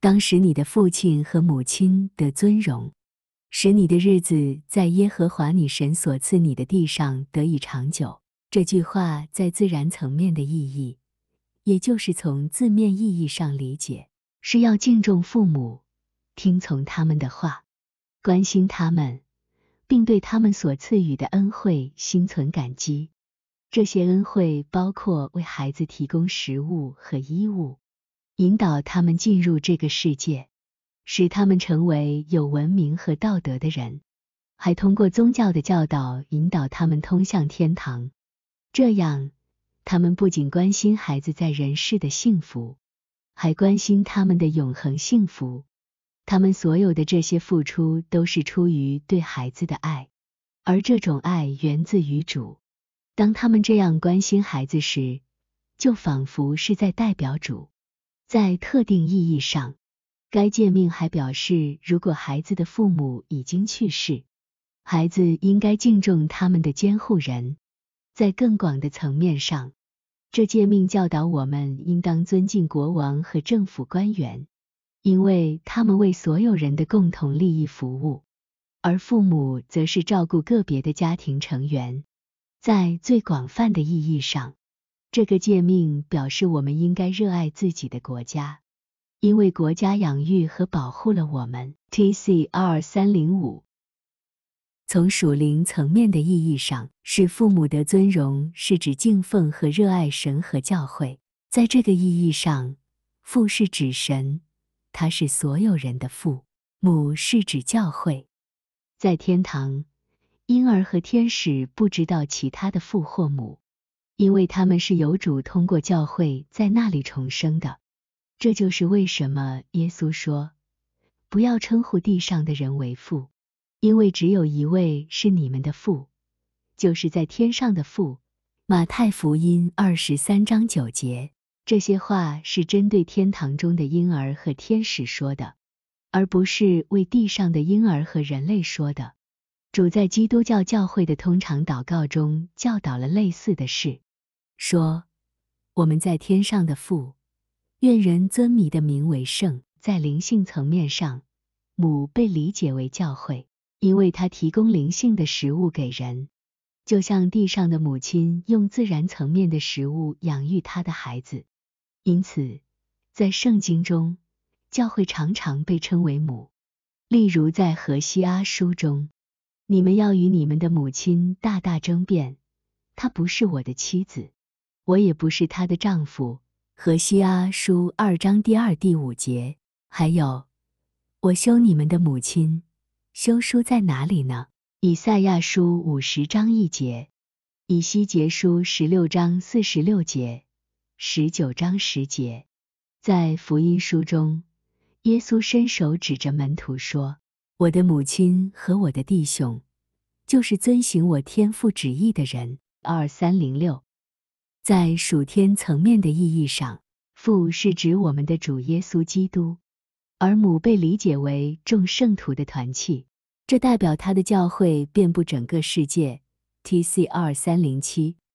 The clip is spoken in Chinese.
当使你的父亲和母亲的尊荣，使你的日子在耶和华你神所赐你的地上得以长久。这句话在自然层面的意义，也就是从字面意义上理解，是要敬重父母，听从他们的话，关心他们，并对他们所赐予的恩惠心存感激。这些恩惠包括为孩子提供食物和衣物。引导他们进入这个世界，使他们成为有文明和道德的人，还通过宗教的教导引导他们通向天堂。这样，他们不仅关心孩子在人世的幸福，还关心他们的永恒幸福。他们所有的这些付出都是出于对孩子的爱，而这种爱源自于主。当他们这样关心孩子时，就仿佛是在代表主。在特定意义上，该诫命还表示，如果孩子的父母已经去世，孩子应该敬重他们的监护人。在更广的层面上，这诫命教导我们应当尊敬国王和政府官员，因为他们为所有人的共同利益服务，而父母则是照顾个别的家庭成员。在最广泛的意义上，这个诫命表示，我们应该热爱自己的国家，因为国家养育和保护了我们。T C R 三零五。从属灵层面的意义上，是父母的尊荣是指敬奉和热爱神和教会。在这个意义上，父是指神，他是所有人的父；母是指教会。在天堂，婴儿和天使不知道其他的父或母。因为他们是有主通过教会在那里重生的，这就是为什么耶稣说：“不要称呼地上的人为父，因为只有一位是你们的父，就是在天上的父。”马太福音二十三章九节。这些话是针对天堂中的婴儿和天使说的，而不是为地上的婴儿和人类说的。主在基督教教会的通常祷告中教导了类似的事。说：“我们在天上的父，愿人尊你的名为圣。”在灵性层面上，母被理解为教会，因为它提供灵性的食物给人，就像地上的母亲用自然层面的食物养育她的孩子。因此，在圣经中，教会常常被称为母。例如在何西阿书中：“你们要与你们的母亲大大争辩，她不是我的妻子。”我也不是她的丈夫。何西阿书二章第二、第五节。还有，我修你们的母亲。休书在哪里呢？以赛亚书五十章一节，以西结书十六章四十六节，十九章十节。在福音书中，耶稣伸手指着门徒说：“我的母亲和我的弟兄，就是遵行我天父旨意的人。”二三零六。在属天层面的意义上，父是指我们的主耶稣基督，而母被理解为众圣徒的团契，这代表他的教会遍布整个世界。T C R 三零七